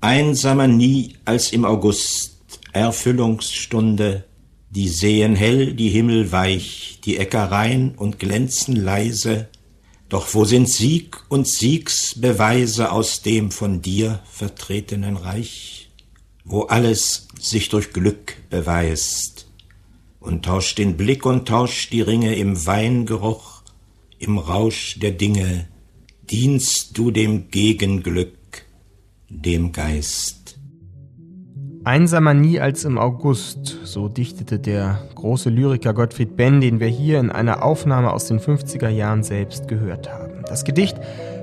Einsamer nie als im August, Erfüllungsstunde, die sehen hell, die Himmel weich, die Äcker rein und glänzen leise, doch wo sind Sieg und Siegsbeweise aus dem von dir vertretenen Reich, wo alles sich durch Glück beweist, und tauscht den Blick und tauscht die Ringe im Weingeruch, im Rausch der Dinge, dienst du dem Gegenglück, dem Geist. Einsamer nie als im August, so dichtete der große Lyriker Gottfried Benn, den wir hier in einer Aufnahme aus den 50er Jahren selbst gehört haben. Das Gedicht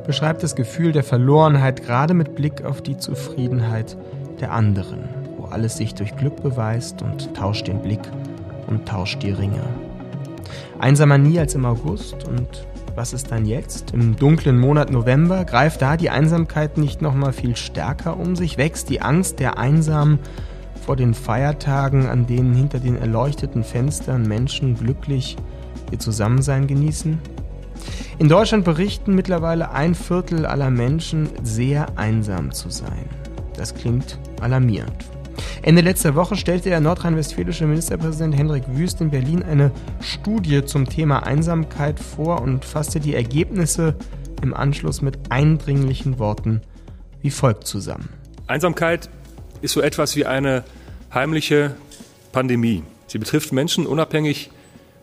beschreibt das Gefühl der Verlorenheit gerade mit Blick auf die Zufriedenheit der anderen, wo alles sich durch Glück beweist und tauscht den Blick und tauscht die Ringe. Einsamer nie als im August und was ist dann jetzt? Im dunklen Monat November greift da die Einsamkeit nicht noch mal viel stärker um sich? Wächst die Angst der Einsamen vor den Feiertagen, an denen hinter den erleuchteten Fenstern Menschen glücklich ihr Zusammensein genießen? In Deutschland berichten mittlerweile ein Viertel aller Menschen, sehr einsam zu sein. Das klingt alarmierend. Ende letzter Woche stellte der nordrhein-westfälische Ministerpräsident Hendrik Wüst in Berlin eine Studie zum Thema Einsamkeit vor und fasste die Ergebnisse im Anschluss mit eindringlichen Worten wie folgt zusammen. Einsamkeit ist so etwas wie eine heimliche Pandemie. Sie betrifft Menschen unabhängig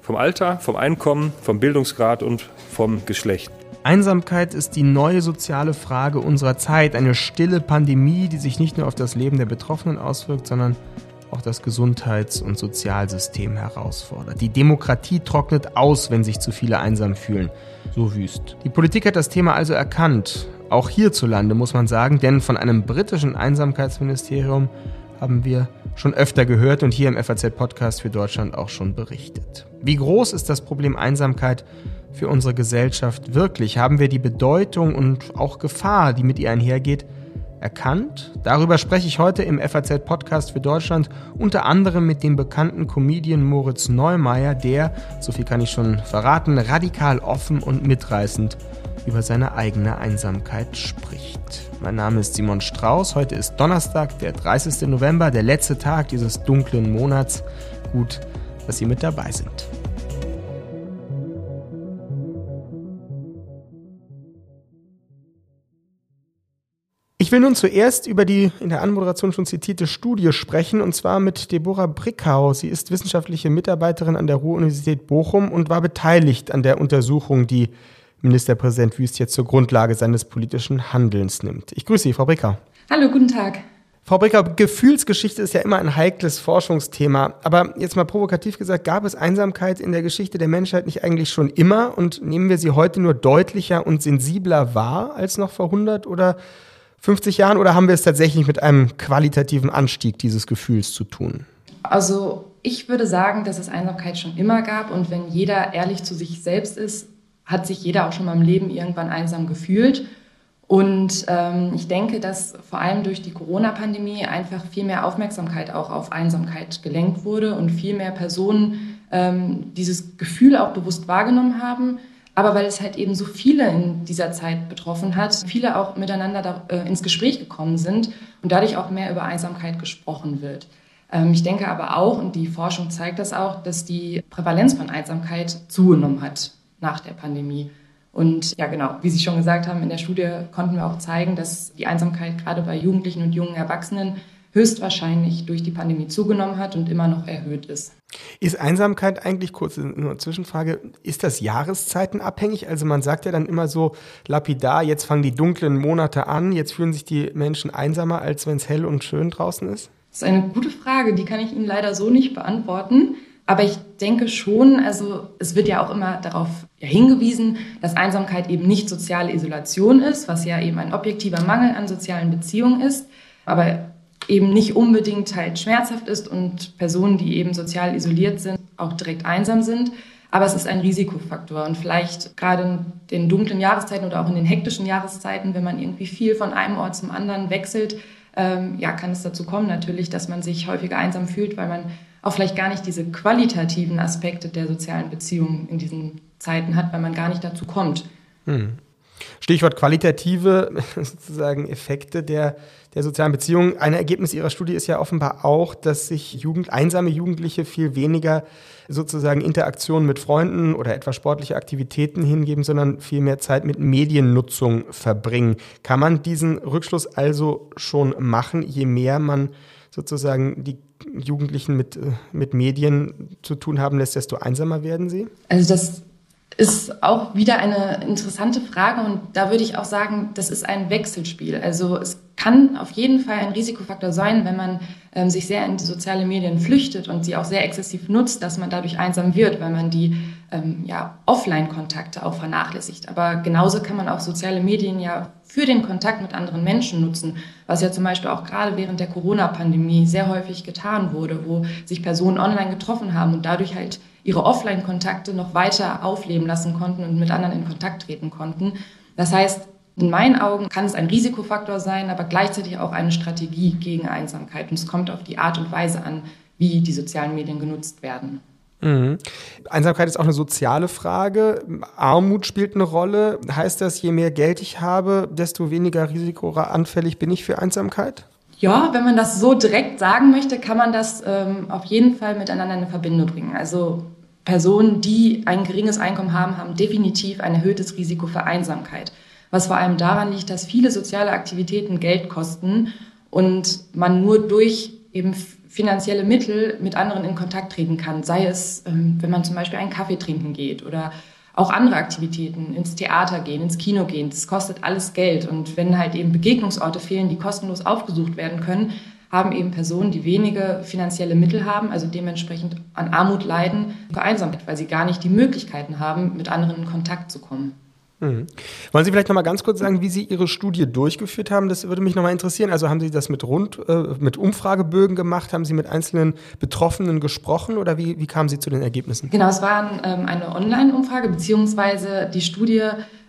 vom Alter, vom Einkommen, vom Bildungsgrad und vom Geschlecht. Einsamkeit ist die neue soziale Frage unserer Zeit, eine stille Pandemie, die sich nicht nur auf das Leben der Betroffenen auswirkt, sondern auch das Gesundheits- und Sozialsystem herausfordert. Die Demokratie trocknet aus, wenn sich zu viele einsam fühlen. So wüst. Die Politik hat das Thema also erkannt. Auch hierzulande muss man sagen, denn von einem britischen Einsamkeitsministerium haben wir schon öfter gehört und hier im FAZ-Podcast für Deutschland auch schon berichtet. Wie groß ist das Problem Einsamkeit für unsere Gesellschaft wirklich? Haben wir die Bedeutung und auch Gefahr, die mit ihr einhergeht, erkannt? Darüber spreche ich heute im FAZ-Podcast für Deutschland, unter anderem mit dem bekannten Comedian Moritz Neumeier, der, so viel kann ich schon verraten, radikal offen und mitreißend über seine eigene Einsamkeit spricht. Mein Name ist Simon Strauß. Heute ist Donnerstag, der 30. November, der letzte Tag dieses dunklen Monats. Gut, dass Sie mit dabei sind. Ich will nun zuerst über die in der Anmoderation schon zitierte Studie sprechen, und zwar mit Deborah Brickau. Sie ist wissenschaftliche Mitarbeiterin an der Ruhr-Universität Bochum und war beteiligt an der Untersuchung, die Ministerpräsident Wüst jetzt zur Grundlage seines politischen Handelns nimmt. Ich grüße Sie, Frau Brickau. Hallo, guten Tag. Frau Brickau, Gefühlsgeschichte ist ja immer ein heikles Forschungsthema. Aber jetzt mal provokativ gesagt, gab es Einsamkeit in der Geschichte der Menschheit nicht eigentlich schon immer? Und nehmen wir sie heute nur deutlicher und sensibler wahr als noch vor 100 oder 50 Jahren? Oder haben wir es tatsächlich mit einem qualitativen Anstieg dieses Gefühls zu tun? Also ich würde sagen, dass es Einsamkeit schon immer gab. Und wenn jeder ehrlich zu sich selbst ist, hat sich jeder auch schon mal im Leben irgendwann einsam gefühlt. Und ähm, ich denke, dass vor allem durch die Corona-Pandemie einfach viel mehr Aufmerksamkeit auch auf Einsamkeit gelenkt wurde und viel mehr Personen ähm, dieses Gefühl auch bewusst wahrgenommen haben. Aber weil es halt eben so viele in dieser Zeit betroffen hat, viele auch miteinander da, äh, ins Gespräch gekommen sind und dadurch auch mehr über Einsamkeit gesprochen wird. Ähm, ich denke aber auch, und die Forschung zeigt das auch, dass die Prävalenz von Einsamkeit zugenommen hat nach der Pandemie. Und ja, genau, wie Sie schon gesagt haben, in der Studie konnten wir auch zeigen, dass die Einsamkeit gerade bei Jugendlichen und jungen Erwachsenen höchstwahrscheinlich durch die Pandemie zugenommen hat und immer noch erhöht ist. Ist Einsamkeit eigentlich, kurze nur Zwischenfrage, ist das jahreszeitenabhängig? Also man sagt ja dann immer so lapidar, jetzt fangen die dunklen Monate an, jetzt fühlen sich die Menschen einsamer, als wenn es hell und schön draußen ist? Das ist eine gute Frage, die kann ich Ihnen leider so nicht beantworten. Aber ich denke schon, also es wird ja auch immer darauf hingewiesen, dass Einsamkeit eben nicht soziale Isolation ist, was ja eben ein objektiver Mangel an sozialen Beziehungen ist, aber eben nicht unbedingt halt schmerzhaft ist und Personen, die eben sozial isoliert sind, auch direkt einsam sind. Aber es ist ein Risikofaktor und vielleicht gerade in den dunklen Jahreszeiten oder auch in den hektischen Jahreszeiten, wenn man irgendwie viel von einem Ort zum anderen wechselt, ähm, ja, kann es dazu kommen natürlich, dass man sich häufiger einsam fühlt, weil man auch vielleicht gar nicht diese qualitativen Aspekte der sozialen Beziehungen in diesen Zeiten hat, weil man gar nicht dazu kommt. Hm. Stichwort qualitative sozusagen Effekte der, der sozialen Beziehungen. Ein Ergebnis Ihrer Studie ist ja offenbar auch, dass sich Jugend, einsame Jugendliche viel weniger sozusagen Interaktionen mit Freunden oder etwa sportliche Aktivitäten hingeben, sondern viel mehr Zeit mit Mediennutzung verbringen. Kann man diesen Rückschluss also schon machen, je mehr man sozusagen die Jugendlichen mit, mit Medien zu tun haben lässt, desto einsamer werden sie? Also das ist auch wieder eine interessante Frage und da würde ich auch sagen, das ist ein Wechselspiel. Also es kann auf jeden Fall ein Risikofaktor sein, wenn man ähm, sich sehr in die sozialen Medien flüchtet und sie auch sehr exzessiv nutzt, dass man dadurch einsam wird, weil man die ähm, ja, Offline-Kontakte auch vernachlässigt. Aber genauso kann man auch soziale Medien ja für den Kontakt mit anderen Menschen nutzen, was ja zum Beispiel auch gerade während der Corona-Pandemie sehr häufig getan wurde, wo sich Personen online getroffen haben und dadurch halt ihre Offline-Kontakte noch weiter aufleben lassen konnten und mit anderen in Kontakt treten konnten. Das heißt, in meinen Augen kann es ein Risikofaktor sein, aber gleichzeitig auch eine Strategie gegen Einsamkeit. Und es kommt auf die Art und Weise an, wie die sozialen Medien genutzt werden. Mhm. Einsamkeit ist auch eine soziale Frage. Armut spielt eine Rolle. Heißt das, je mehr Geld ich habe, desto weniger risikoanfällig bin ich für Einsamkeit? Ja, wenn man das so direkt sagen möchte, kann man das ähm, auf jeden Fall miteinander in Verbindung bringen. Also Personen, die ein geringes Einkommen haben, haben definitiv ein erhöhtes Risiko für Einsamkeit. Was vor allem daran liegt, dass viele soziale Aktivitäten Geld kosten und man nur durch eben finanzielle Mittel mit anderen in Kontakt treten kann. Sei es, ähm, wenn man zum Beispiel einen Kaffee trinken geht oder auch andere Aktivitäten, ins Theater gehen, ins Kino gehen. Das kostet alles Geld. Und wenn halt eben Begegnungsorte fehlen, die kostenlos aufgesucht werden können, haben eben Personen, die wenige finanzielle Mittel haben, also dementsprechend an Armut leiden, vereinsamt, weil sie gar nicht die Möglichkeiten haben, mit anderen in Kontakt zu kommen. Mhm. Wollen Sie vielleicht noch mal ganz kurz sagen, wie Sie Ihre Studie durchgeführt haben? Das würde mich noch mal interessieren. Also haben Sie das mit rund äh, mit Umfragebögen gemacht? Haben Sie mit einzelnen Betroffenen gesprochen oder wie, wie kamen Sie zu den Ergebnissen? Genau, es war ähm, eine Online-Umfrage beziehungsweise die Studie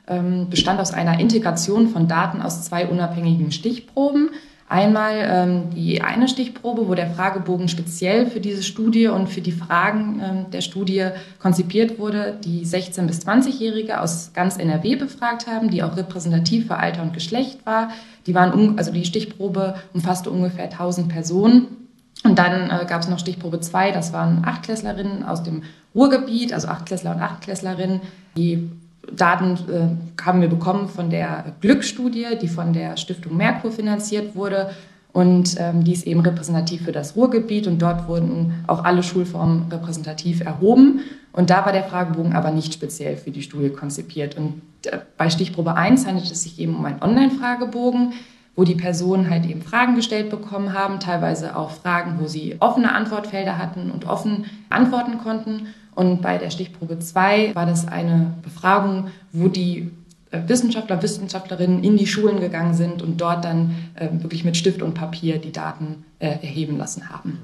ähm, bestand aus einer Integration von Daten aus zwei unabhängigen Stichproben. Einmal ähm, die eine Stichprobe, wo der Fragebogen speziell für diese Studie und für die Fragen ähm, der Studie konzipiert wurde, die 16- bis 20-Jährige aus ganz NRW befragt haben, die auch repräsentativ für Alter und Geschlecht war. Die waren, also die Stichprobe umfasste ungefähr 1000 Personen. Und dann äh, gab es noch Stichprobe 2, das waren Achtklässlerinnen aus dem Ruhrgebiet, also Achtklässler und Achtklässlerinnen, die Daten äh, haben wir bekommen von der Glücksstudie, die von der Stiftung Merkur finanziert wurde. Und ähm, die ist eben repräsentativ für das Ruhrgebiet und dort wurden auch alle Schulformen repräsentativ erhoben. Und da war der Fragebogen aber nicht speziell für die Studie konzipiert. Und äh, bei Stichprobe 1 handelt es sich eben um einen Online-Fragebogen, wo die Personen halt eben Fragen gestellt bekommen haben, teilweise auch Fragen, wo sie offene Antwortfelder hatten und offen antworten konnten. Und bei der Stichprobe 2 war das eine Befragung, wo die äh, Wissenschaftler, Wissenschaftlerinnen in die Schulen gegangen sind und dort dann äh, wirklich mit Stift und Papier die Daten äh, erheben lassen haben.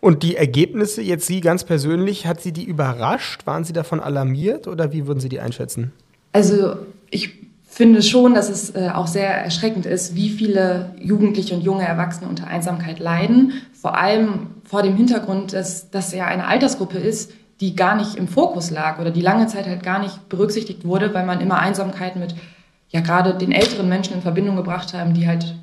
Und die Ergebnisse jetzt Sie ganz persönlich, hat Sie die überrascht? Waren Sie davon alarmiert oder wie würden Sie die einschätzen? Also ich finde schon, dass es äh, auch sehr erschreckend ist, wie viele Jugendliche und junge Erwachsene unter Einsamkeit leiden. Vor allem vor dem Hintergrund, dass das ja eine Altersgruppe ist, die gar nicht im Fokus lag oder die lange Zeit halt gar nicht berücksichtigt wurde, weil man immer Einsamkeit mit ja gerade den älteren Menschen in Verbindung gebracht haben, die halt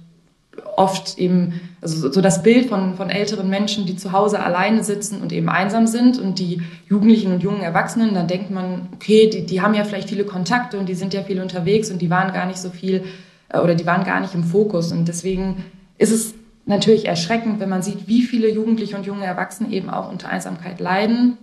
oft eben, also so das Bild von, von älteren Menschen, die zu Hause alleine sitzen und eben einsam sind und die Jugendlichen und jungen Erwachsenen, dann denkt man, okay, die, die haben ja vielleicht viele Kontakte und die sind ja viel unterwegs und die waren gar nicht so viel äh, oder die waren gar nicht im Fokus. Und deswegen ist es natürlich erschreckend, wenn man sieht, wie viele Jugendliche und junge Erwachsene eben auch unter Einsamkeit leiden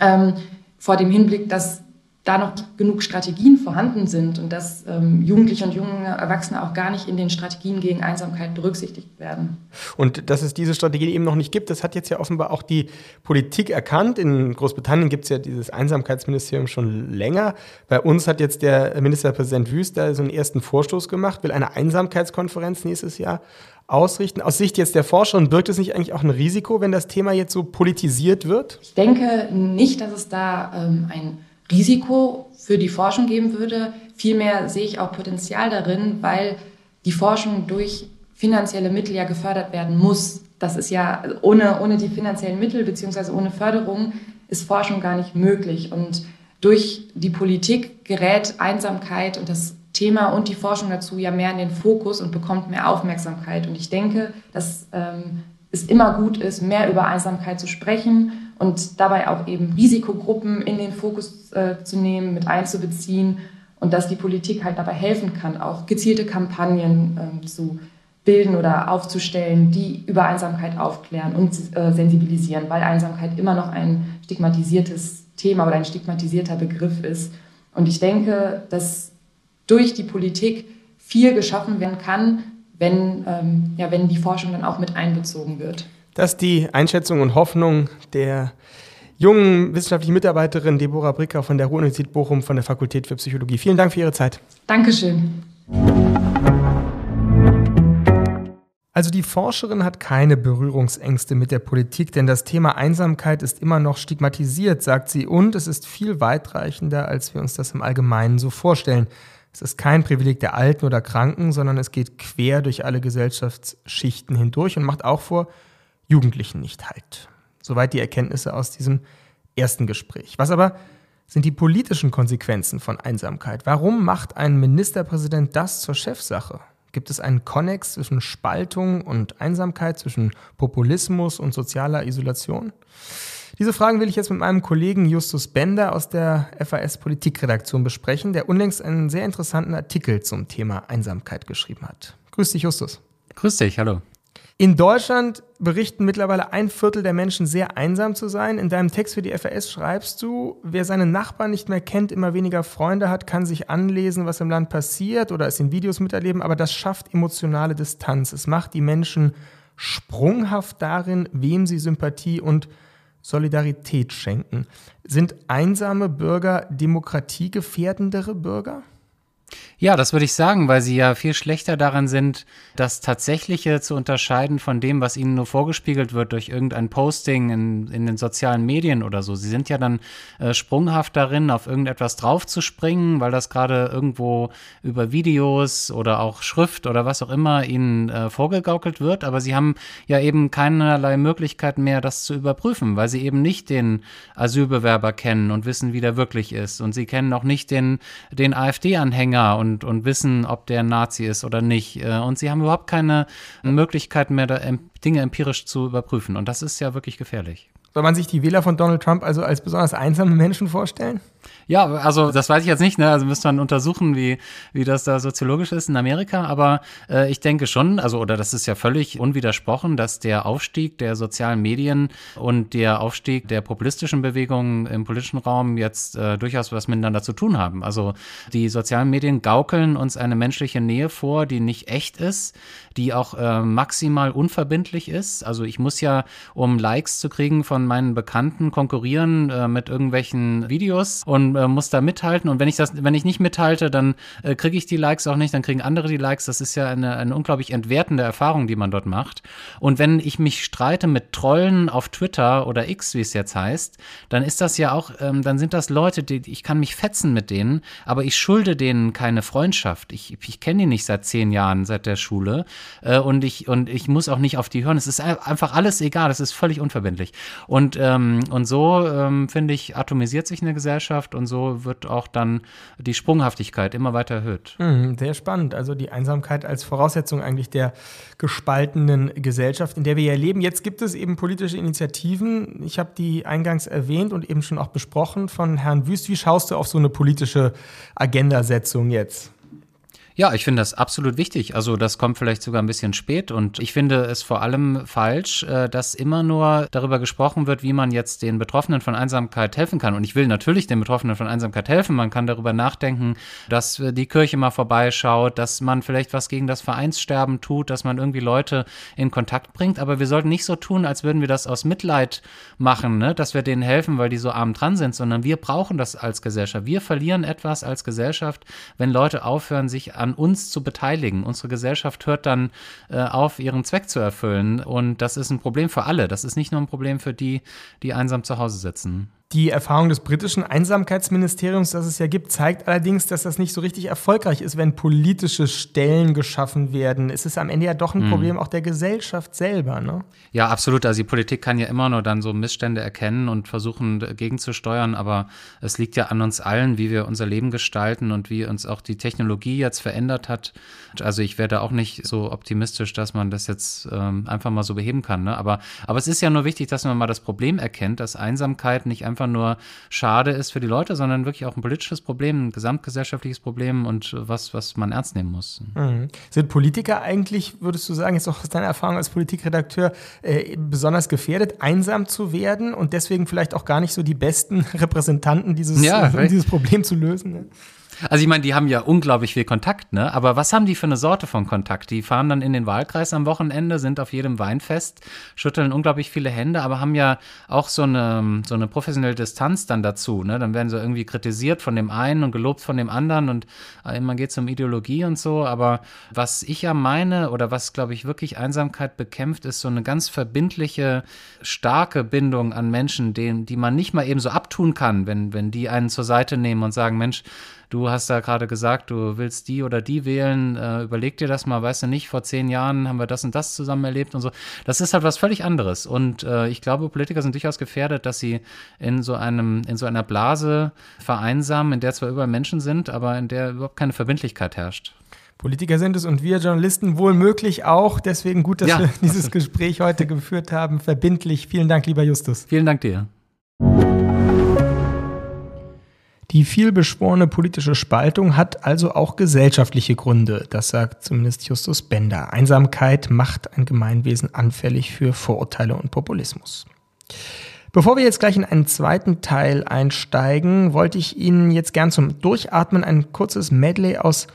ähm, vor dem Hinblick, dass da noch genug Strategien vorhanden sind und dass ähm, Jugendliche und junge Erwachsene auch gar nicht in den Strategien gegen Einsamkeit berücksichtigt werden. Und dass es diese Strategien eben noch nicht gibt, das hat jetzt ja offenbar auch die Politik erkannt. In Großbritannien gibt es ja dieses Einsamkeitsministerium schon länger. Bei uns hat jetzt der Ministerpräsident Wüst da so einen ersten Vorstoß gemacht, will eine Einsamkeitskonferenz nächstes Jahr ausrichten. Aus Sicht jetzt der Forscher und birgt es nicht eigentlich auch ein Risiko, wenn das Thema jetzt so politisiert wird? Ich denke nicht, dass es da ähm, ein Risiko für die Forschung geben würde. Vielmehr sehe ich auch Potenzial darin, weil die Forschung durch finanzielle Mittel ja gefördert werden muss. Das ist ja ohne, ohne die finanziellen Mittel beziehungsweise ohne Förderung ist Forschung gar nicht möglich. Und durch die Politik gerät Einsamkeit und das Thema und die Forschung dazu ja mehr in den Fokus und bekommt mehr Aufmerksamkeit. Und ich denke, dass ähm, es immer gut ist, mehr über Einsamkeit zu sprechen und dabei auch eben Risikogruppen in den Fokus äh, zu nehmen, mit einzubeziehen und dass die Politik halt dabei helfen kann, auch gezielte Kampagnen äh, zu bilden oder aufzustellen, die über Einsamkeit aufklären und äh, sensibilisieren, weil Einsamkeit immer noch ein stigmatisiertes Thema oder ein stigmatisierter Begriff ist. Und ich denke, dass durch die Politik viel geschaffen werden kann, wenn, ähm, ja, wenn die Forschung dann auch mit einbezogen wird. Das ist die Einschätzung und Hoffnung der jungen wissenschaftlichen Mitarbeiterin Deborah Bricker von der Ruhr-Universität Bochum von der Fakultät für Psychologie. Vielen Dank für Ihre Zeit. Dankeschön. Also die Forscherin hat keine Berührungsängste mit der Politik, denn das Thema Einsamkeit ist immer noch stigmatisiert, sagt sie, und es ist viel weitreichender, als wir uns das im Allgemeinen so vorstellen. Es ist kein Privileg der Alten oder Kranken, sondern es geht quer durch alle Gesellschaftsschichten hindurch und macht auch vor Jugendlichen nicht halt. Soweit die Erkenntnisse aus diesem ersten Gespräch. Was aber sind die politischen Konsequenzen von Einsamkeit? Warum macht ein Ministerpräsident das zur Chefsache? Gibt es einen Konnex zwischen Spaltung und Einsamkeit, zwischen Populismus und sozialer Isolation? Diese Fragen will ich jetzt mit meinem Kollegen Justus Bender aus der FAS Politikredaktion besprechen, der unlängst einen sehr interessanten Artikel zum Thema Einsamkeit geschrieben hat. Grüß dich, Justus. Grüß dich, hallo. In Deutschland berichten mittlerweile ein Viertel der Menschen sehr einsam zu sein. In deinem Text für die FAS schreibst du, wer seine Nachbarn nicht mehr kennt, immer weniger Freunde hat, kann sich anlesen, was im Land passiert oder es in Videos miterleben, aber das schafft emotionale Distanz. Es macht die Menschen sprunghaft darin, wem sie Sympathie und Solidarität schenken. Sind einsame Bürger demokratiegefährdendere Bürger? Ja, das würde ich sagen, weil sie ja viel schlechter daran sind, das Tatsächliche zu unterscheiden von dem, was ihnen nur vorgespiegelt wird durch irgendein Posting in, in den sozialen Medien oder so. Sie sind ja dann äh, sprunghaft darin, auf irgendetwas draufzuspringen, weil das gerade irgendwo über Videos oder auch Schrift oder was auch immer ihnen äh, vorgegaukelt wird. Aber sie haben ja eben keinerlei Möglichkeit mehr, das zu überprüfen, weil sie eben nicht den Asylbewerber kennen und wissen, wie der wirklich ist. Und sie kennen auch nicht den, den AfD-Anhänger und, und wissen, ob der Nazi ist oder nicht. Äh, und sie haben überhaupt keine Möglichkeit mehr, Dinge empirisch zu überprüfen. Und das ist ja wirklich gefährlich. Soll man sich die Wähler von Donald Trump also als besonders einsame Menschen vorstellen? Ja, also das weiß ich jetzt nicht, ne? Also müsste man untersuchen, wie, wie das da soziologisch ist in Amerika. Aber äh, ich denke schon, also, oder das ist ja völlig unwidersprochen, dass der Aufstieg der sozialen Medien und der Aufstieg der populistischen Bewegungen im politischen Raum jetzt äh, durchaus was miteinander zu tun haben. Also die sozialen Medien gaukeln uns eine menschliche Nähe vor, die nicht echt ist, die auch äh, maximal unverbindlich ist. Also ich muss ja, um Likes zu kriegen von meinen Bekannten, konkurrieren äh, mit irgendwelchen Videos und äh, muss da mithalten. Und wenn ich das, wenn ich nicht mithalte, dann äh, kriege ich die Likes auch nicht, dann kriegen andere die Likes. Das ist ja eine, eine unglaublich entwertende Erfahrung, die man dort macht. Und wenn ich mich streite mit Trollen auf Twitter oder X, wie es jetzt heißt, dann ist das ja auch, ähm, dann sind das Leute, die ich kann mich fetzen mit denen, aber ich schulde denen keine Freundschaft. Ich, ich kenne die nicht seit zehn Jahren, seit der Schule. Äh, und ich und ich muss auch nicht auf die hören. Es ist einfach alles egal. Es ist völlig unverbindlich. Und ähm, und so ähm, finde ich atomisiert sich eine Gesellschaft und so wird auch dann die Sprunghaftigkeit immer weiter erhöht. Mhm, sehr spannend. Also die Einsamkeit als Voraussetzung eigentlich der gespaltenen Gesellschaft, in der wir ja leben. Jetzt gibt es eben politische Initiativen. Ich habe die eingangs erwähnt und eben schon auch besprochen von Herrn Wüst. Wie schaust du auf so eine politische Agendasetzung jetzt? Ja, ich finde das absolut wichtig. Also das kommt vielleicht sogar ein bisschen spät und ich finde es vor allem falsch, äh, dass immer nur darüber gesprochen wird, wie man jetzt den Betroffenen von Einsamkeit helfen kann. Und ich will natürlich den Betroffenen von Einsamkeit helfen. Man kann darüber nachdenken, dass die Kirche mal vorbeischaut, dass man vielleicht was gegen das Vereinssterben tut, dass man irgendwie Leute in Kontakt bringt. Aber wir sollten nicht so tun, als würden wir das aus Mitleid machen, ne? dass wir denen helfen, weil die so arm dran sind, sondern wir brauchen das als Gesellschaft. Wir verlieren etwas als Gesellschaft, wenn Leute aufhören, sich an an uns zu beteiligen. Unsere Gesellschaft hört dann äh, auf, ihren Zweck zu erfüllen. Und das ist ein Problem für alle. Das ist nicht nur ein Problem für die, die einsam zu Hause sitzen. Die Erfahrung des britischen Einsamkeitsministeriums, das es ja gibt, zeigt allerdings, dass das nicht so richtig erfolgreich ist, wenn politische Stellen geschaffen werden. Es ist am Ende ja doch ein hm. Problem auch der Gesellschaft selber. Ne? Ja, absolut. Also die Politik kann ja immer nur dann so Missstände erkennen und versuchen gegenzusteuern, aber es liegt ja an uns allen, wie wir unser Leben gestalten und wie uns auch die Technologie jetzt verändert hat. Also ich werde auch nicht so optimistisch, dass man das jetzt ähm, einfach mal so beheben kann. Ne? Aber, aber es ist ja nur wichtig, dass man mal das Problem erkennt, dass Einsamkeit nicht einfach einfach nur schade ist für die Leute, sondern wirklich auch ein politisches Problem, ein gesamtgesellschaftliches Problem und was, was man ernst nehmen muss. Mhm. Sind Politiker eigentlich, würdest du sagen, jetzt auch aus deiner Erfahrung als Politikredakteur, äh, besonders gefährdet, einsam zu werden und deswegen vielleicht auch gar nicht so die besten Repräsentanten dieses, ja, um dieses Problem zu lösen? Ne? Also ich meine, die haben ja unglaublich viel Kontakt, ne? Aber was haben die für eine Sorte von Kontakt? Die fahren dann in den Wahlkreis am Wochenende, sind auf jedem Weinfest, schütteln unglaublich viele Hände, aber haben ja auch so eine, so eine professionelle Distanz dann dazu, ne? Dann werden sie irgendwie kritisiert von dem einen und gelobt von dem anderen und äh, immer geht es um Ideologie und so. Aber was ich ja meine oder was, glaube ich, wirklich Einsamkeit bekämpft, ist so eine ganz verbindliche, starke Bindung an Menschen, denen, die man nicht mal eben so abtun kann, wenn, wenn die einen zur Seite nehmen und sagen, Mensch, du hast da gerade gesagt, du willst die oder die wählen, äh, überleg dir das mal, weißt du nicht, vor zehn Jahren haben wir das und das zusammen erlebt und so. Das ist halt was völlig anderes. Und äh, ich glaube, Politiker sind durchaus gefährdet, dass sie in so einem, in so einer Blase vereinsamen, in der zwar überall Menschen sind, aber in der überhaupt keine Verbindlichkeit herrscht. Politiker sind es und wir Journalisten wohl möglich auch. Deswegen gut, dass ja. wir dieses Gespräch heute geführt haben. Verbindlich. Vielen Dank, lieber Justus. Vielen Dank dir. Die vielbeschworene politische Spaltung hat also auch gesellschaftliche Gründe, das sagt zumindest Justus Bender. Einsamkeit macht ein Gemeinwesen anfällig für Vorurteile und Populismus. Bevor wir jetzt gleich in einen zweiten Teil einsteigen, wollte ich Ihnen jetzt gern zum Durchatmen ein kurzes Medley aus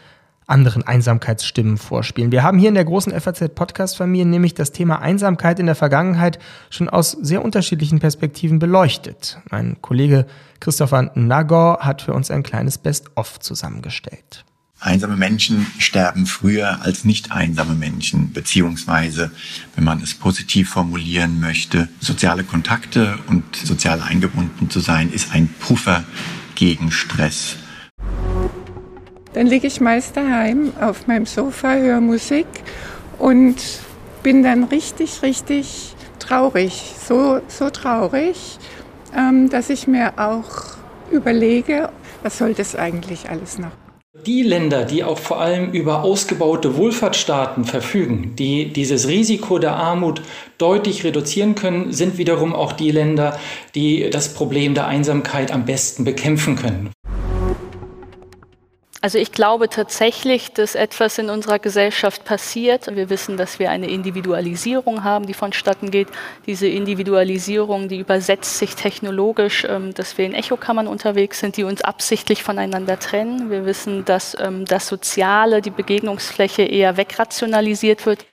anderen Einsamkeitsstimmen vorspielen. Wir haben hier in der großen FAZ-Podcast-Familie nämlich das Thema Einsamkeit in der Vergangenheit schon aus sehr unterschiedlichen Perspektiven beleuchtet. Mein Kollege Christopher Nagor hat für uns ein kleines Best-of zusammengestellt. Einsame Menschen sterben früher als nicht einsame Menschen, beziehungsweise, wenn man es positiv formulieren möchte, soziale Kontakte und sozial eingebunden zu sein, ist ein Puffer gegen Stress. Dann liege ich meist daheim auf meinem Sofa, höre Musik und bin dann richtig, richtig traurig. So, so traurig, ähm, dass ich mir auch überlege, was soll das eigentlich alles noch? Die Länder, die auch vor allem über ausgebaute Wohlfahrtsstaaten verfügen, die dieses Risiko der Armut deutlich reduzieren können, sind wiederum auch die Länder, die das Problem der Einsamkeit am besten bekämpfen können. Also ich glaube tatsächlich, dass etwas in unserer Gesellschaft passiert. Wir wissen, dass wir eine Individualisierung haben, die vonstatten geht. Diese Individualisierung, die übersetzt sich technologisch, ähm, dass wir in Echokammern unterwegs sind, die uns absichtlich voneinander trennen. Wir wissen, dass ähm, das Soziale, die Begegnungsfläche eher wegrationalisiert wird.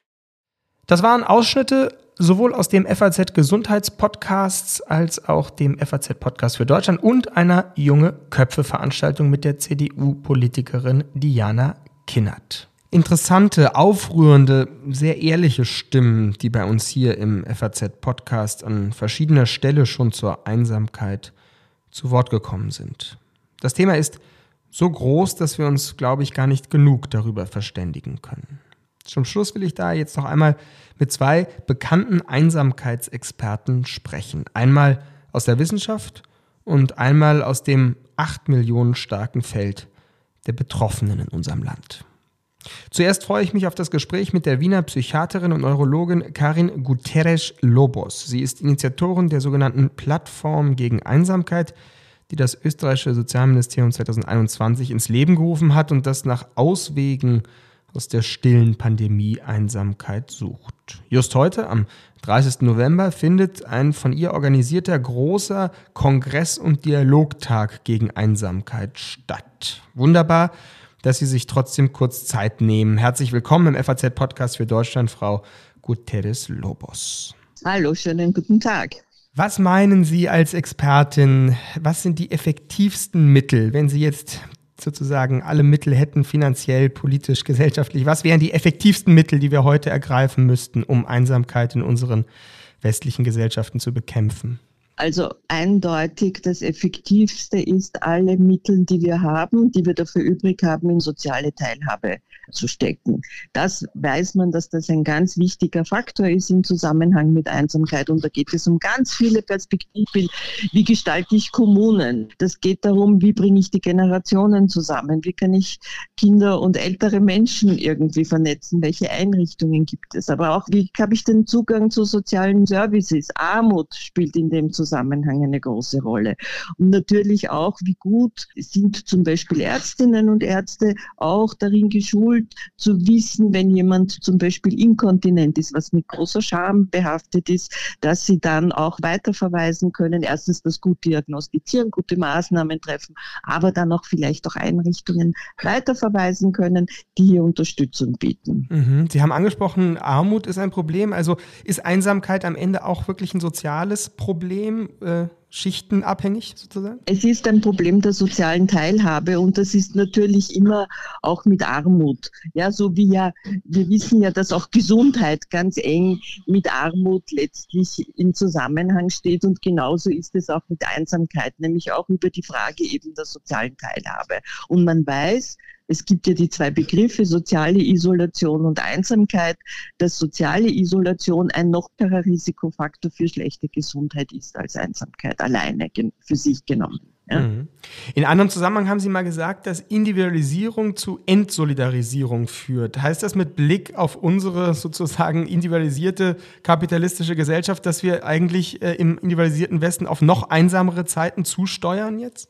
Das waren Ausschnitte sowohl aus dem FAZ Gesundheitspodcasts als auch dem FAZ Podcast für Deutschland und einer junge Köpfe Veranstaltung mit der CDU-Politikerin Diana Kinnert. Interessante, aufrührende, sehr ehrliche Stimmen, die bei uns hier im FAZ Podcast an verschiedener Stelle schon zur Einsamkeit zu Wort gekommen sind. Das Thema ist so groß, dass wir uns, glaube ich, gar nicht genug darüber verständigen können. Zum Schluss will ich da jetzt noch einmal mit zwei bekannten Einsamkeitsexperten sprechen. Einmal aus der Wissenschaft und einmal aus dem acht Millionen starken Feld der Betroffenen in unserem Land. Zuerst freue ich mich auf das Gespräch mit der Wiener Psychiaterin und Neurologin Karin Guterres Lobos. Sie ist Initiatorin der sogenannten Plattform gegen Einsamkeit, die das österreichische Sozialministerium 2021 ins Leben gerufen hat und das nach Auswegen aus der stillen Pandemie Einsamkeit sucht. Just heute, am 30. November, findet ein von ihr organisierter großer Kongress- und Dialogtag gegen Einsamkeit statt. Wunderbar, dass Sie sich trotzdem kurz Zeit nehmen. Herzlich willkommen im FAZ-Podcast für Deutschland, Frau Guterres Lobos. Hallo, schönen guten Tag. Was meinen Sie als Expertin? Was sind die effektivsten Mittel, wenn Sie jetzt sozusagen alle Mittel hätten, finanziell, politisch, gesellschaftlich, was wären die effektivsten Mittel, die wir heute ergreifen müssten, um Einsamkeit in unseren westlichen Gesellschaften zu bekämpfen? Also eindeutig das Effektivste ist, alle Mittel, die wir haben, die wir dafür übrig haben, in soziale Teilhabe zu stecken. Das weiß man, dass das ein ganz wichtiger Faktor ist im Zusammenhang mit Einsamkeit. Und da geht es um ganz viele Perspektiven. Wie gestalte ich Kommunen? Das geht darum, wie bringe ich die Generationen zusammen? Wie kann ich Kinder und ältere Menschen irgendwie vernetzen? Welche Einrichtungen gibt es? Aber auch, wie habe ich den Zugang zu sozialen Services? Armut spielt in dem Zusammenhang eine große Rolle. Und natürlich auch, wie gut sind zum Beispiel Ärztinnen und Ärzte auch darin geschult, geschult zu wissen, wenn jemand zum Beispiel inkontinent ist, was mit großer Scham behaftet ist, dass sie dann auch weiterverweisen können. Erstens das gut diagnostizieren, gute Maßnahmen treffen, aber dann auch vielleicht auch Einrichtungen weiterverweisen können, die hier Unterstützung bieten. Mhm. Sie haben angesprochen, Armut ist ein Problem. Also ist Einsamkeit am Ende auch wirklich ein soziales Problem? Äh schichtenabhängig sozusagen? Es ist ein Problem der sozialen Teilhabe und das ist natürlich immer auch mit Armut. Ja, so wie ja, wir wissen ja, dass auch Gesundheit ganz eng mit Armut letztlich in Zusammenhang steht und genauso ist es auch mit Einsamkeit, nämlich auch über die Frage eben der sozialen Teilhabe. Und man weiß, es gibt ja die zwei Begriffe soziale Isolation und Einsamkeit, dass soziale Isolation ein noch höherer Risikofaktor für schlechte Gesundheit ist als Einsamkeit alleine für sich genommen. Ja. Mhm. In anderem Zusammenhang haben Sie mal gesagt, dass Individualisierung zu Entsolidarisierung führt. Heißt das mit Blick auf unsere sozusagen individualisierte kapitalistische Gesellschaft, dass wir eigentlich äh, im individualisierten Westen auf noch einsamere Zeiten zusteuern jetzt?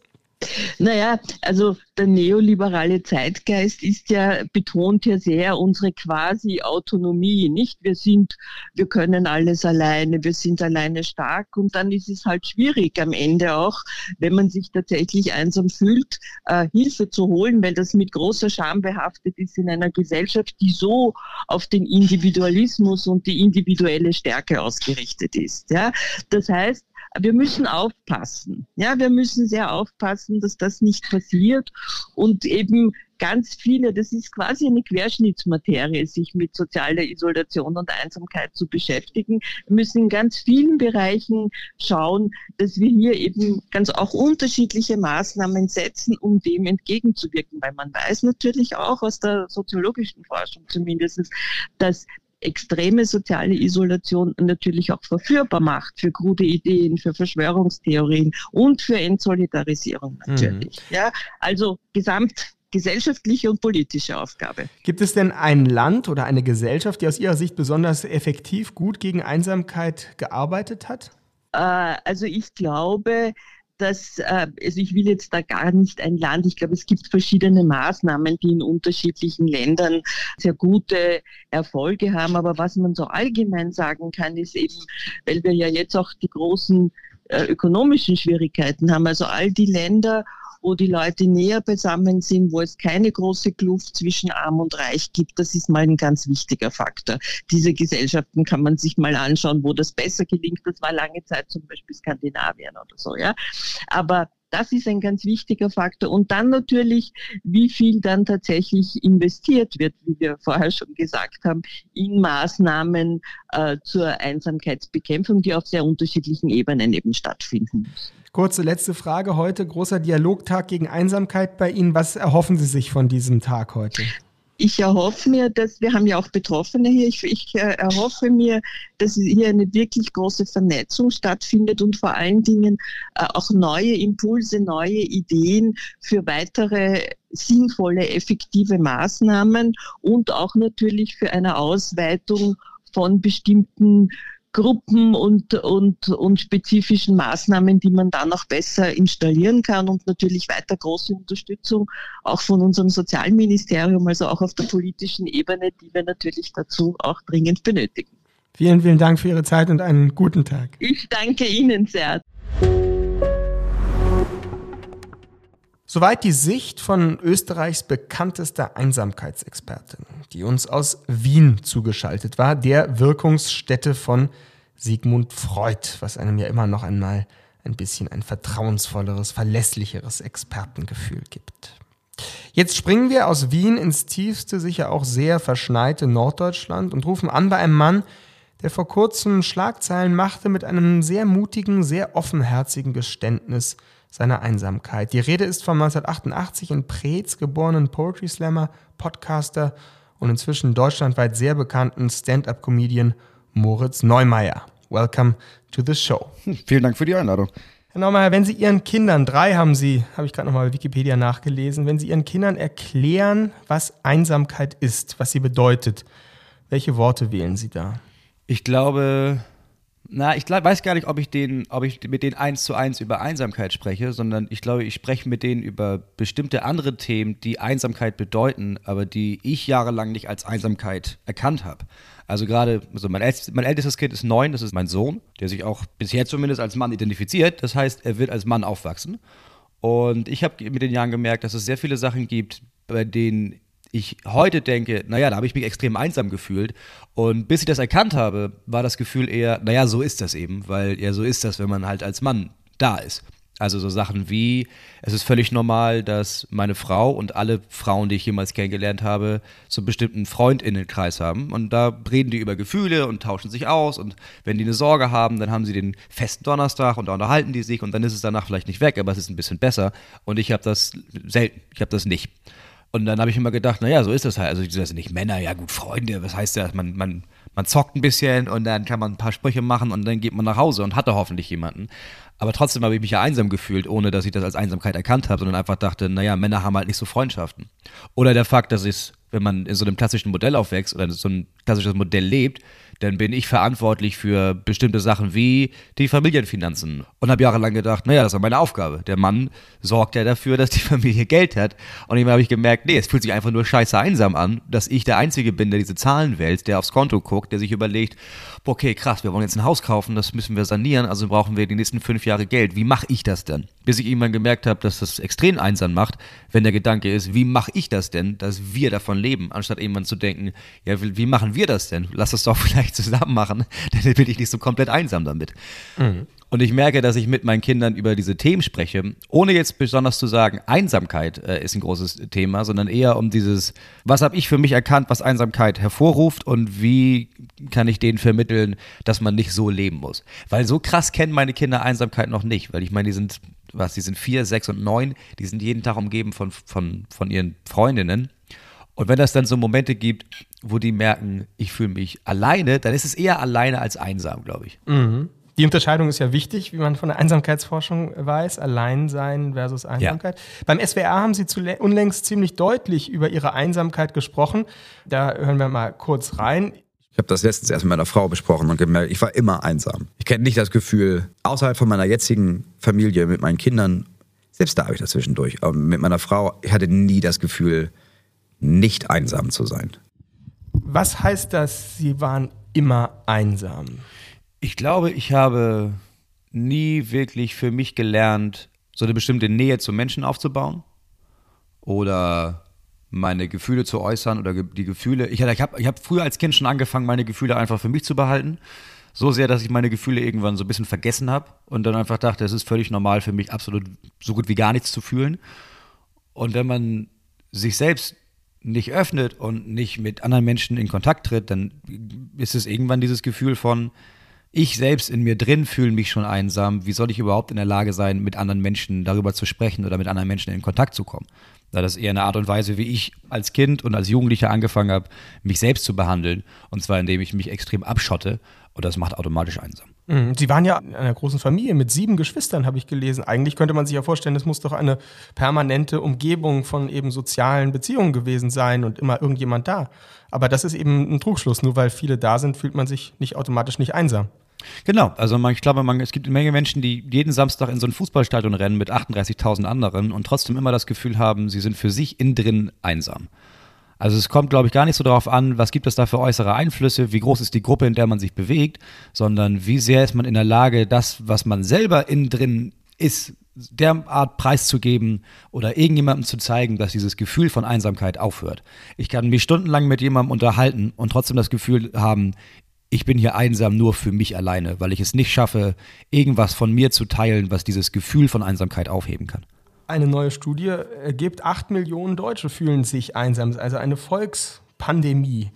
Naja, also der neoliberale Zeitgeist ist ja, betont ja sehr unsere quasi Autonomie, nicht? Wir sind, wir können alles alleine, wir sind alleine stark und dann ist es halt schwierig am Ende auch, wenn man sich tatsächlich einsam fühlt, äh, Hilfe zu holen, weil das mit großer Scham behaftet ist in einer Gesellschaft, die so auf den Individualismus und die individuelle Stärke ausgerichtet ist. Ja, das heißt, wir müssen aufpassen. Ja, wir müssen sehr aufpassen, dass das nicht passiert und eben ganz viele, das ist quasi eine Querschnittsmaterie, sich mit sozialer Isolation und Einsamkeit zu beschäftigen. Wir müssen in ganz vielen Bereichen schauen, dass wir hier eben ganz auch unterschiedliche Maßnahmen setzen, um dem entgegenzuwirken, weil man weiß natürlich auch aus der soziologischen Forschung zumindest, dass extreme soziale Isolation natürlich auch verführbar macht für krude Ideen, für Verschwörungstheorien und für Entsolidarisierung natürlich. Mhm. Ja, also gesamt gesellschaftliche und politische Aufgabe. Gibt es denn ein Land oder eine Gesellschaft, die aus Ihrer Sicht besonders effektiv gut gegen Einsamkeit gearbeitet hat? Äh, also ich glaube, dass, äh, also ich will jetzt da gar nicht ein Land, ich glaube, es gibt verschiedene Maßnahmen, die in unterschiedlichen Ländern sehr gute Erfolge haben. Aber was man so allgemein sagen kann, ist eben, weil wir ja jetzt auch die großen äh, ökonomischen Schwierigkeiten haben, also all die Länder, wo die Leute näher beisammen sind, wo es keine große Kluft zwischen Arm und Reich gibt. Das ist mal ein ganz wichtiger Faktor. Diese Gesellschaften kann man sich mal anschauen, wo das besser gelingt. Das war lange Zeit zum Beispiel Skandinavien oder so, ja. Aber das ist ein ganz wichtiger Faktor. Und dann natürlich, wie viel dann tatsächlich investiert wird, wie wir vorher schon gesagt haben, in Maßnahmen äh, zur Einsamkeitsbekämpfung, die auf sehr unterschiedlichen Ebenen eben stattfinden. Kurze letzte Frage heute. Großer Dialogtag gegen Einsamkeit bei Ihnen. Was erhoffen Sie sich von diesem Tag heute? ich erhoffe mir, dass wir haben ja auch Betroffene hier, ich, ich äh, erhoffe mir, dass hier eine wirklich große Vernetzung stattfindet und vor allen Dingen äh, auch neue Impulse, neue Ideen für weitere sinnvolle, effektive Maßnahmen und auch natürlich für eine Ausweitung von bestimmten Gruppen und, und, und spezifischen Maßnahmen, die man dann auch besser installieren kann und natürlich weiter große Unterstützung auch von unserem Sozialministerium, also auch auf der politischen Ebene, die wir natürlich dazu auch dringend benötigen. Vielen, vielen Dank für Ihre Zeit und einen guten Tag. Ich danke Ihnen sehr. Soweit die Sicht von Österreichs bekanntester Einsamkeitsexpertin, die uns aus Wien zugeschaltet war, der Wirkungsstätte von Sigmund Freud, was einem ja immer noch einmal ein bisschen ein vertrauensvolleres, verlässlicheres Expertengefühl gibt. Jetzt springen wir aus Wien ins tiefste, sicher auch sehr verschneite Norddeutschland und rufen an bei einem Mann, der vor kurzem Schlagzeilen machte mit einem sehr mutigen, sehr offenherzigen Geständnis seiner Einsamkeit. Die Rede ist vom 1988 in Preetz geborenen Poetry Slammer, Podcaster und inzwischen deutschlandweit sehr bekannten Stand-up-Comedian Moritz Neumeier. Welcome to the show. Vielen Dank für die Einladung. Herr Neumeier, wenn Sie Ihren Kindern, drei haben Sie, habe ich gerade nochmal bei Wikipedia nachgelesen, wenn Sie Ihren Kindern erklären, was Einsamkeit ist, was sie bedeutet, welche Worte wählen Sie da? Ich glaube, na, ich weiß gar nicht, ob ich, den, ob ich mit denen eins zu eins über Einsamkeit spreche, sondern ich glaube, ich spreche mit denen über bestimmte andere Themen, die Einsamkeit bedeuten, aber die ich jahrelang nicht als Einsamkeit erkannt habe. Also gerade, also mein, ältestes, mein ältestes Kind ist neun, das ist mein Sohn, der sich auch bisher zumindest als Mann identifiziert. Das heißt, er wird als Mann aufwachsen. Und ich habe mit den Jahren gemerkt, dass es sehr viele Sachen gibt, bei denen ich heute denke, naja, da habe ich mich extrem einsam gefühlt. Und bis ich das erkannt habe, war das Gefühl eher, naja, so ist das eben, weil ja, so ist das, wenn man halt als Mann da ist. Also so Sachen wie, es ist völlig normal, dass meine Frau und alle Frauen, die ich jemals kennengelernt habe, so einen bestimmten Freundinnenkreis haben. Und da reden die über Gefühle und tauschen sich aus. Und wenn die eine Sorge haben, dann haben sie den festen Donnerstag und da unterhalten die sich und dann ist es danach vielleicht nicht weg, aber es ist ein bisschen besser. Und ich habe das selten, ich habe das nicht. Und dann habe ich immer gedacht, naja, so ist das halt. Also das sind nicht Männer, ja gut, Freunde, was heißt das? Man, man, man zockt ein bisschen und dann kann man ein paar Sprüche machen und dann geht man nach Hause und hatte hoffentlich jemanden. Aber trotzdem habe ich mich ja einsam gefühlt, ohne dass ich das als Einsamkeit erkannt habe, sondern einfach dachte, naja, Männer haben halt nicht so Freundschaften. Oder der Fakt, dass es, wenn man in so einem klassischen Modell aufwächst oder so ein klassisches Modell lebt, dann bin ich verantwortlich für bestimmte Sachen wie die Familienfinanzen. Und habe jahrelang gedacht, naja, das ist meine Aufgabe. Der Mann sorgt ja dafür, dass die Familie Geld hat. Und irgendwann habe ich gemerkt, nee, es fühlt sich einfach nur scheiße einsam an, dass ich der Einzige bin, der diese Zahlen wählt, der aufs Konto guckt, der sich überlegt, okay, krass, wir wollen jetzt ein Haus kaufen, das müssen wir sanieren, also brauchen wir die nächsten fünf Jahre Geld. Wie mache ich das denn? Bis ich irgendwann gemerkt habe, dass das extrem einsam macht, wenn der Gedanke ist, wie mache ich das denn, dass wir davon leben, anstatt irgendwann zu denken, ja, wie machen wir das denn? Lass das doch vielleicht zusammen machen, dann bin ich nicht so komplett einsam damit. Mhm. Und ich merke, dass ich mit meinen Kindern über diese Themen spreche, ohne jetzt besonders zu sagen, Einsamkeit äh, ist ein großes Thema, sondern eher um dieses, was habe ich für mich erkannt, was Einsamkeit hervorruft und wie kann ich denen vermitteln, dass man nicht so leben muss. Weil so krass kennen meine Kinder Einsamkeit noch nicht, weil ich meine, die sind, was, die sind vier, sechs und neun, die sind jeden Tag umgeben von, von, von ihren Freundinnen. Und wenn das dann so Momente gibt, wo die merken, ich fühle mich alleine, dann ist es eher alleine als einsam, glaube ich. Mhm. Die Unterscheidung ist ja wichtig, wie man von der Einsamkeitsforschung weiß, Alleinsein versus Einsamkeit. Ja. Beim SWR haben Sie unlängst ziemlich deutlich über Ihre Einsamkeit gesprochen. Da hören wir mal kurz rein. Ich habe das letztens erst mit meiner Frau besprochen und gemerkt, ich war immer einsam. Ich kenne nicht das Gefühl, außerhalb von meiner jetzigen Familie mit meinen Kindern, selbst da habe ich das zwischendurch, aber mit meiner Frau, ich hatte nie das Gefühl, nicht einsam zu sein. Was heißt das, Sie waren immer einsam? Ich glaube, ich habe nie wirklich für mich gelernt, so eine bestimmte Nähe zu Menschen aufzubauen oder meine Gefühle zu äußern oder die Gefühle. Ich, ich habe ich hab früher als Kind schon angefangen, meine Gefühle einfach für mich zu behalten. So sehr, dass ich meine Gefühle irgendwann so ein bisschen vergessen habe und dann einfach dachte, es ist völlig normal für mich, absolut so gut wie gar nichts zu fühlen. Und wenn man sich selbst nicht öffnet und nicht mit anderen Menschen in Kontakt tritt, dann ist es irgendwann dieses Gefühl von, ich selbst in mir drin fühle mich schon einsam. Wie soll ich überhaupt in der Lage sein, mit anderen Menschen darüber zu sprechen oder mit anderen Menschen in Kontakt zu kommen? Das ist eher eine Art und Weise, wie ich als Kind und als Jugendlicher angefangen habe, mich selbst zu behandeln. Und zwar indem ich mich extrem abschotte. Und das macht automatisch einsam. Mhm. Sie waren ja in einer großen Familie mit sieben Geschwistern, habe ich gelesen. Eigentlich könnte man sich ja vorstellen, es muss doch eine permanente Umgebung von eben sozialen Beziehungen gewesen sein und immer irgendjemand da. Aber das ist eben ein Trugschluss. Nur weil viele da sind, fühlt man sich nicht automatisch nicht einsam. Genau, also man, ich glaube, man, es gibt eine Menge Menschen, die jeden Samstag in so ein Fußballstadion rennen mit 38.000 anderen und trotzdem immer das Gefühl haben, sie sind für sich innen drin einsam. Also es kommt, glaube ich, gar nicht so darauf an, was gibt es da für äußere Einflüsse, wie groß ist die Gruppe, in der man sich bewegt, sondern wie sehr ist man in der Lage, das, was man selber innen drin ist, derart preiszugeben oder irgendjemandem zu zeigen, dass dieses Gefühl von Einsamkeit aufhört. Ich kann mich stundenlang mit jemandem unterhalten und trotzdem das Gefühl haben, ich bin hier einsam nur für mich alleine, weil ich es nicht schaffe, irgendwas von mir zu teilen, was dieses Gefühl von Einsamkeit aufheben kann. Eine neue Studie ergibt, acht Millionen Deutsche fühlen sich einsam, also eine Volkspandemie.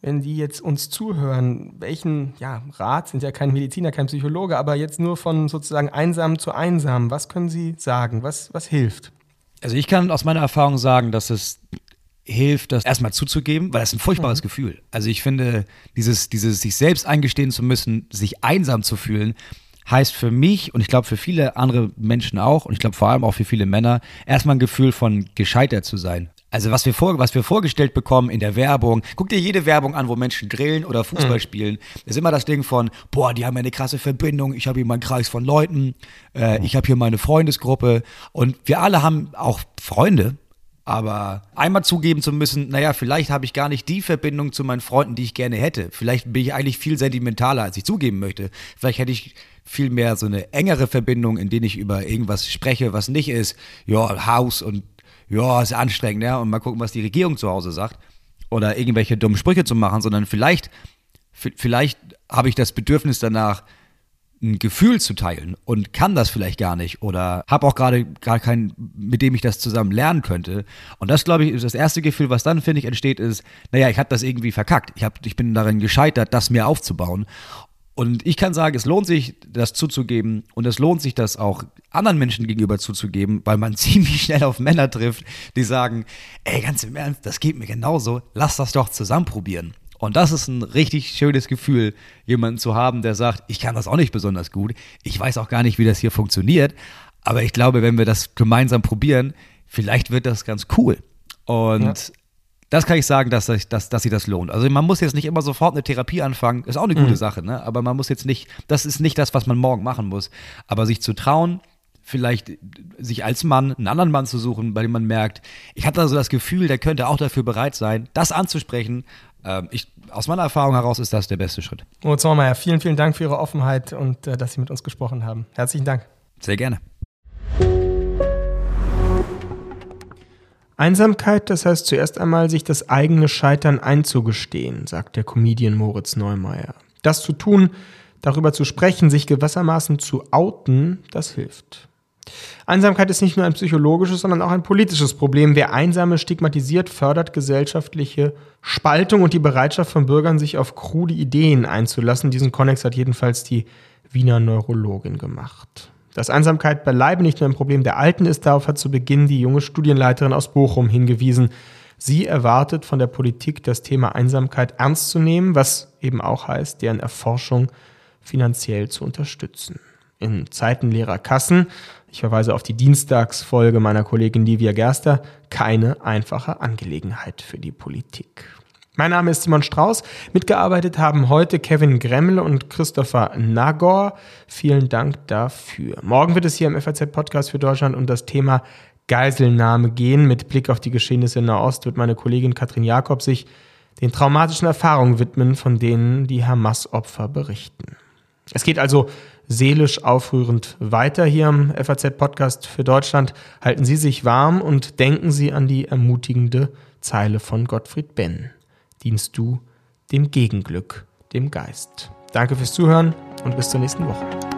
wenn die jetzt uns zuhören, welchen ja, Rat, sind ja kein Mediziner, kein Psychologe, aber jetzt nur von sozusagen einsam zu einsam, was können Sie sagen? Was, was hilft? Also ich kann aus meiner Erfahrung sagen, dass es hilft, das erstmal zuzugeben, weil das ist ein furchtbares mhm. Gefühl. Also ich finde, dieses, dieses sich selbst eingestehen zu müssen, sich einsam zu fühlen, heißt für mich und ich glaube für viele andere Menschen auch und ich glaube vor allem auch für viele Männer erstmal ein Gefühl von gescheitert zu sein. Also was wir, vor, was wir vorgestellt bekommen in der Werbung, guck dir jede Werbung an, wo Menschen grillen oder Fußball mhm. spielen, ist immer das Ding von, boah, die haben ja eine krasse Verbindung, ich habe hier meinen Kreis von Leuten, äh, mhm. ich habe hier meine Freundesgruppe und wir alle haben auch Freunde, aber einmal zugeben zu müssen, naja, vielleicht habe ich gar nicht die Verbindung zu meinen Freunden, die ich gerne hätte. Vielleicht bin ich eigentlich viel sentimentaler, als ich zugeben möchte. Vielleicht hätte ich viel mehr so eine engere Verbindung, in denen ich über irgendwas spreche, was nicht ist, ja, Haus und ja, ist anstrengend, ja, und mal gucken, was die Regierung zu Hause sagt. Oder irgendwelche dummen Sprüche zu machen, sondern vielleicht, vielleicht habe ich das Bedürfnis danach, ein Gefühl zu teilen und kann das vielleicht gar nicht oder habe auch gerade gar keinen, mit dem ich das zusammen lernen könnte. Und das, glaube ich, ist das erste Gefühl, was dann, finde ich, entsteht, ist, naja, ich habe das irgendwie verkackt. Ich, hab, ich bin darin gescheitert, das mir aufzubauen. Und ich kann sagen, es lohnt sich, das zuzugeben. Und es lohnt sich, das auch anderen Menschen gegenüber zuzugeben, weil man ziemlich schnell auf Männer trifft, die sagen, ey, ganz im Ernst, das geht mir genauso, lass das doch zusammen probieren. Und das ist ein richtig schönes Gefühl, jemanden zu haben, der sagt, ich kann das auch nicht besonders gut, ich weiß auch gar nicht, wie das hier funktioniert, aber ich glaube, wenn wir das gemeinsam probieren, vielleicht wird das ganz cool. Und ja das kann ich sagen, dass, dass, dass sich das lohnt. Also man muss jetzt nicht immer sofort eine Therapie anfangen, ist auch eine gute mhm. Sache, ne? aber man muss jetzt nicht, das ist nicht das, was man morgen machen muss, aber sich zu trauen, vielleicht sich als Mann einen anderen Mann zu suchen, bei dem man merkt, ich hatte also das Gefühl, der könnte auch dafür bereit sein, das anzusprechen. Ähm, ich, aus meiner Erfahrung heraus ist das der beste Schritt. Moritz Sommermeier, vielen, vielen Dank für Ihre Offenheit und äh, dass Sie mit uns gesprochen haben. Herzlichen Dank. Sehr gerne. Einsamkeit, das heißt zuerst einmal, sich das eigene Scheitern einzugestehen, sagt der Comedian Moritz Neumeier. Das zu tun, darüber zu sprechen, sich gewissermaßen zu outen, das hilft. Einsamkeit ist nicht nur ein psychologisches, sondern auch ein politisches Problem. Wer Einsame stigmatisiert, fördert gesellschaftliche Spaltung und die Bereitschaft von Bürgern, sich auf krude Ideen einzulassen. Diesen Konnex hat jedenfalls die Wiener Neurologin gemacht. Dass Einsamkeit beileibe nicht nur ein Problem der Alten ist, darauf hat zu Beginn die junge Studienleiterin aus Bochum hingewiesen. Sie erwartet von der Politik, das Thema Einsamkeit ernst zu nehmen, was eben auch heißt, deren Erforschung finanziell zu unterstützen. In Zeiten leerer Kassen, ich verweise auf die Dienstagsfolge meiner Kollegin Livia Gerster, keine einfache Angelegenheit für die Politik. Mein Name ist Simon Strauß. Mitgearbeitet haben heute Kevin Gremmel und Christopher Nagor. Vielen Dank dafür. Morgen wird es hier im FAZ-Podcast für Deutschland um das Thema Geiselnahme gehen. Mit Blick auf die Geschehnisse in Nahost wird meine Kollegin Katrin Jakob sich den traumatischen Erfahrungen widmen, von denen die Hamas-Opfer berichten. Es geht also seelisch aufrührend weiter hier im FAZ-Podcast für Deutschland. Halten Sie sich warm und denken Sie an die ermutigende Zeile von Gottfried Benn dienst du dem Gegenglück, dem Geist. Danke fürs Zuhören und bis zur nächsten Woche.